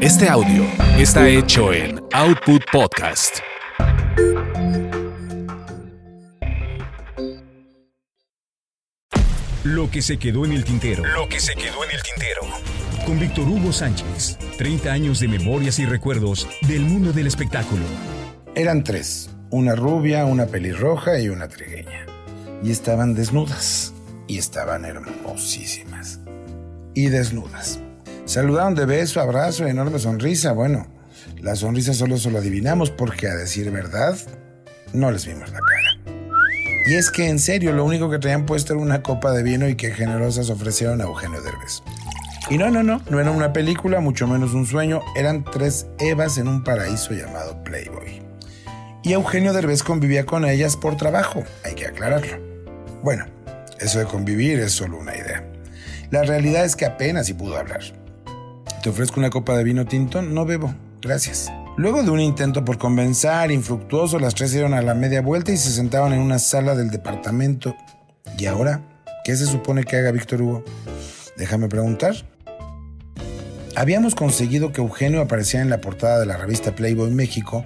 Este audio está hecho en Output Podcast. Lo que se quedó en el tintero. Lo que se quedó en el tintero. Con Víctor Hugo Sánchez. 30 años de memorias y recuerdos del mundo del espectáculo. Eran tres. Una rubia, una pelirroja y una trigueña. Y estaban desnudas. Y estaban hermosísimas. Y desnudas. Saludaron de beso, abrazo enorme sonrisa. Bueno, la sonrisa solo se lo adivinamos porque a decir verdad, no les vimos la cara. Y es que en serio, lo único que traían puesto era una copa de vino y que generosas ofrecieron a Eugenio Derbez. Y no, no, no, no era una película, mucho menos un sueño, eran tres Evas en un paraíso llamado Playboy. Y Eugenio Derbez convivía con ellas por trabajo, hay que aclararlo. Bueno, eso de convivir es solo una idea. La realidad es que apenas si pudo hablar. ¿Te ofrezco una copa de vino tinto? No bebo, gracias. Luego de un intento por convencer infructuoso, las tres dieron a la media vuelta y se sentaban en una sala del departamento. ¿Y ahora? ¿Qué se supone que haga Víctor Hugo? Déjame preguntar. Habíamos conseguido que Eugenio apareciera en la portada de la revista Playboy México,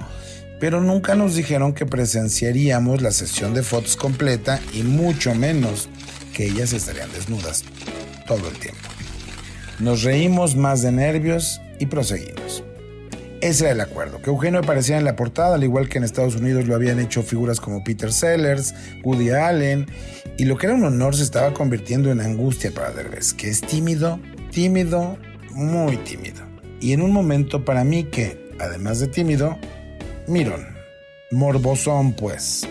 pero nunca nos dijeron que presenciaríamos la sesión de fotos completa y mucho menos que ellas estarían desnudas todo el tiempo. Nos reímos más de nervios y proseguimos. Ese era el acuerdo, que Eugenio apareciera en la portada, al igual que en Estados Unidos lo habían hecho figuras como Peter Sellers, Woody Allen, y lo que era un honor se estaba convirtiendo en angustia para Derbez, que es tímido, tímido, muy tímido. Y en un momento para mí que, además de tímido, mirón, morbosón pues.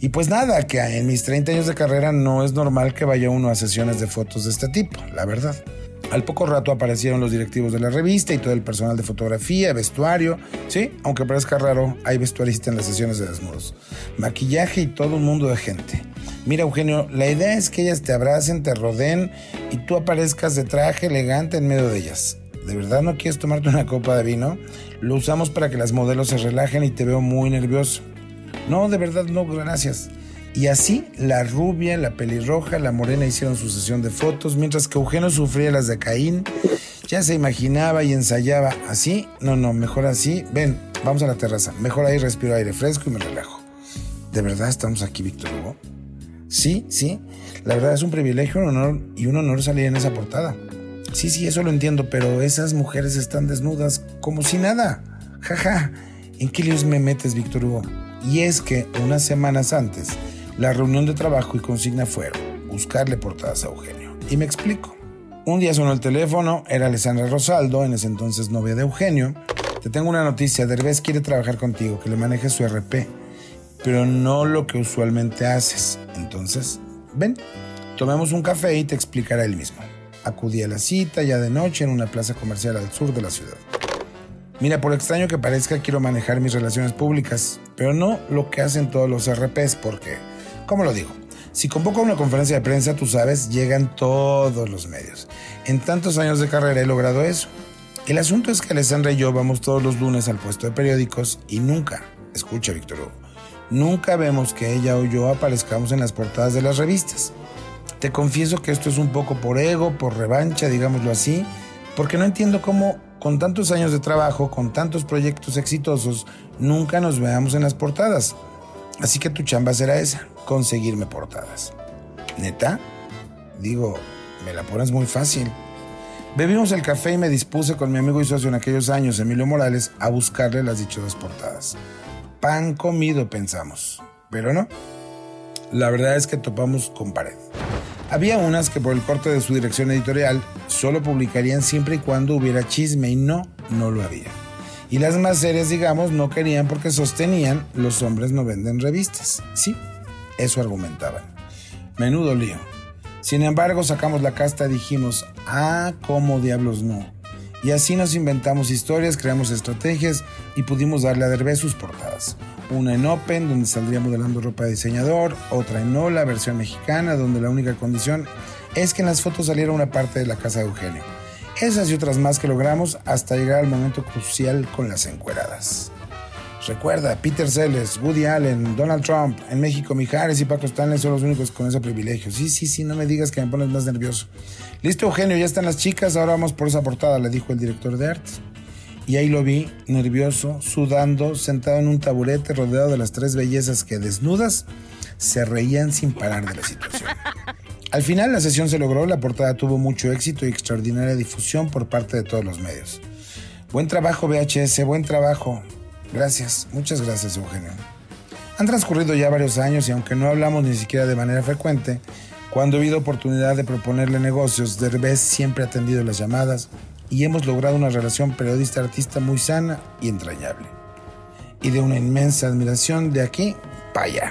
Y pues nada, que en mis 30 años de carrera no es normal que vaya uno a sesiones de fotos de este tipo, la verdad. Al poco rato aparecieron los directivos de la revista y todo el personal de fotografía, vestuario. Sí, aunque parezca raro, hay vestuaristas en las sesiones de desnudos. Maquillaje y todo un mundo de gente. Mira, Eugenio, la idea es que ellas te abracen, te rodeen y tú aparezcas de traje elegante en medio de ellas. ¿De verdad no quieres tomarte una copa de vino? Lo usamos para que las modelos se relajen y te veo muy nervioso. No, de verdad no, gracias. Y así la rubia, la pelirroja, la morena hicieron su sesión de fotos, mientras que Eugenio sufría las de Caín. Ya se imaginaba y ensayaba así. No, no, mejor así. Ven, vamos a la terraza. Mejor ahí respiro aire fresco y me relajo. ¿De verdad estamos aquí, Víctor Hugo? Sí, sí. La verdad es un privilegio, un honor y un honor salir en esa portada. Sí, sí, eso lo entiendo, pero esas mujeres están desnudas como si nada. Jaja. ¿En qué líos me metes, Víctor Hugo? Y es que unas semanas antes la reunión de trabajo y consigna fueron buscarle portadas a Eugenio. Y me explico. Un día sonó el teléfono, era Alessandra Rosaldo, en ese entonces novia de Eugenio. Te tengo una noticia, Derbez quiere trabajar contigo, que le manejes su RP, pero no lo que usualmente haces. Entonces, ven, tomemos un café y te explicará él mismo. Acudí a la cita ya de noche en una plaza comercial al sur de la ciudad. Mira, por extraño que parezca, quiero manejar mis relaciones públicas, pero no lo que hacen todos los RPs, porque ¿Cómo lo digo? Si convoco una conferencia de prensa, tú sabes, llegan todos los medios. En tantos años de carrera he logrado eso. El asunto es que Alessandra y yo vamos todos los lunes al puesto de periódicos y nunca, escucha Víctor Hugo, nunca vemos que ella o yo aparezcamos en las portadas de las revistas. Te confieso que esto es un poco por ego, por revancha, digámoslo así, porque no entiendo cómo con tantos años de trabajo, con tantos proyectos exitosos, nunca nos veamos en las portadas. Así que tu chamba será esa, conseguirme portadas. ¿Neta? Digo, me la pones muy fácil. Bebimos el café y me dispuse con mi amigo y socio en aquellos años, Emilio Morales, a buscarle las dichosas portadas. Pan comido, pensamos. Pero no. La verdad es que topamos con pared. Había unas que por el corte de su dirección editorial solo publicarían siempre y cuando hubiera chisme y no, no lo había. Y las más serias, digamos, no querían porque sostenían los hombres no venden revistas. Sí, eso argumentaban. Menudo lío. Sin embargo, sacamos la casta y dijimos, ah, cómo diablos no. Y así nos inventamos historias, creamos estrategias y pudimos darle a Derbez sus portadas. Una en Open, donde saldría modelando ropa de diseñador, otra en Ola, versión mexicana, donde la única condición es que en las fotos saliera una parte de la casa de Eugenio. Esas y otras más que logramos hasta llegar al momento crucial con las encueradas. Recuerda, Peter Sellers, Woody Allen, Donald Trump, en México Mijares y Paco Stanley son los únicos con ese privilegio. Sí, sí, sí, no me digas que me pones más nervioso. Listo, Eugenio, ya están las chicas, ahora vamos por esa portada, le dijo el director de arte. Y ahí lo vi, nervioso, sudando, sentado en un taburete rodeado de las tres bellezas que desnudas se reían sin parar de la situación. Al final la sesión se logró, la portada tuvo mucho éxito y extraordinaria difusión por parte de todos los medios. Buen trabajo VHS, buen trabajo. Gracias, muchas gracias Eugenio. Han transcurrido ya varios años y aunque no hablamos ni siquiera de manera frecuente, cuando he habido oportunidad de proponerle negocios, Derbez siempre ha atendido las llamadas y hemos logrado una relación periodista-artista muy sana y entrañable. Y de una inmensa admiración de aquí para allá.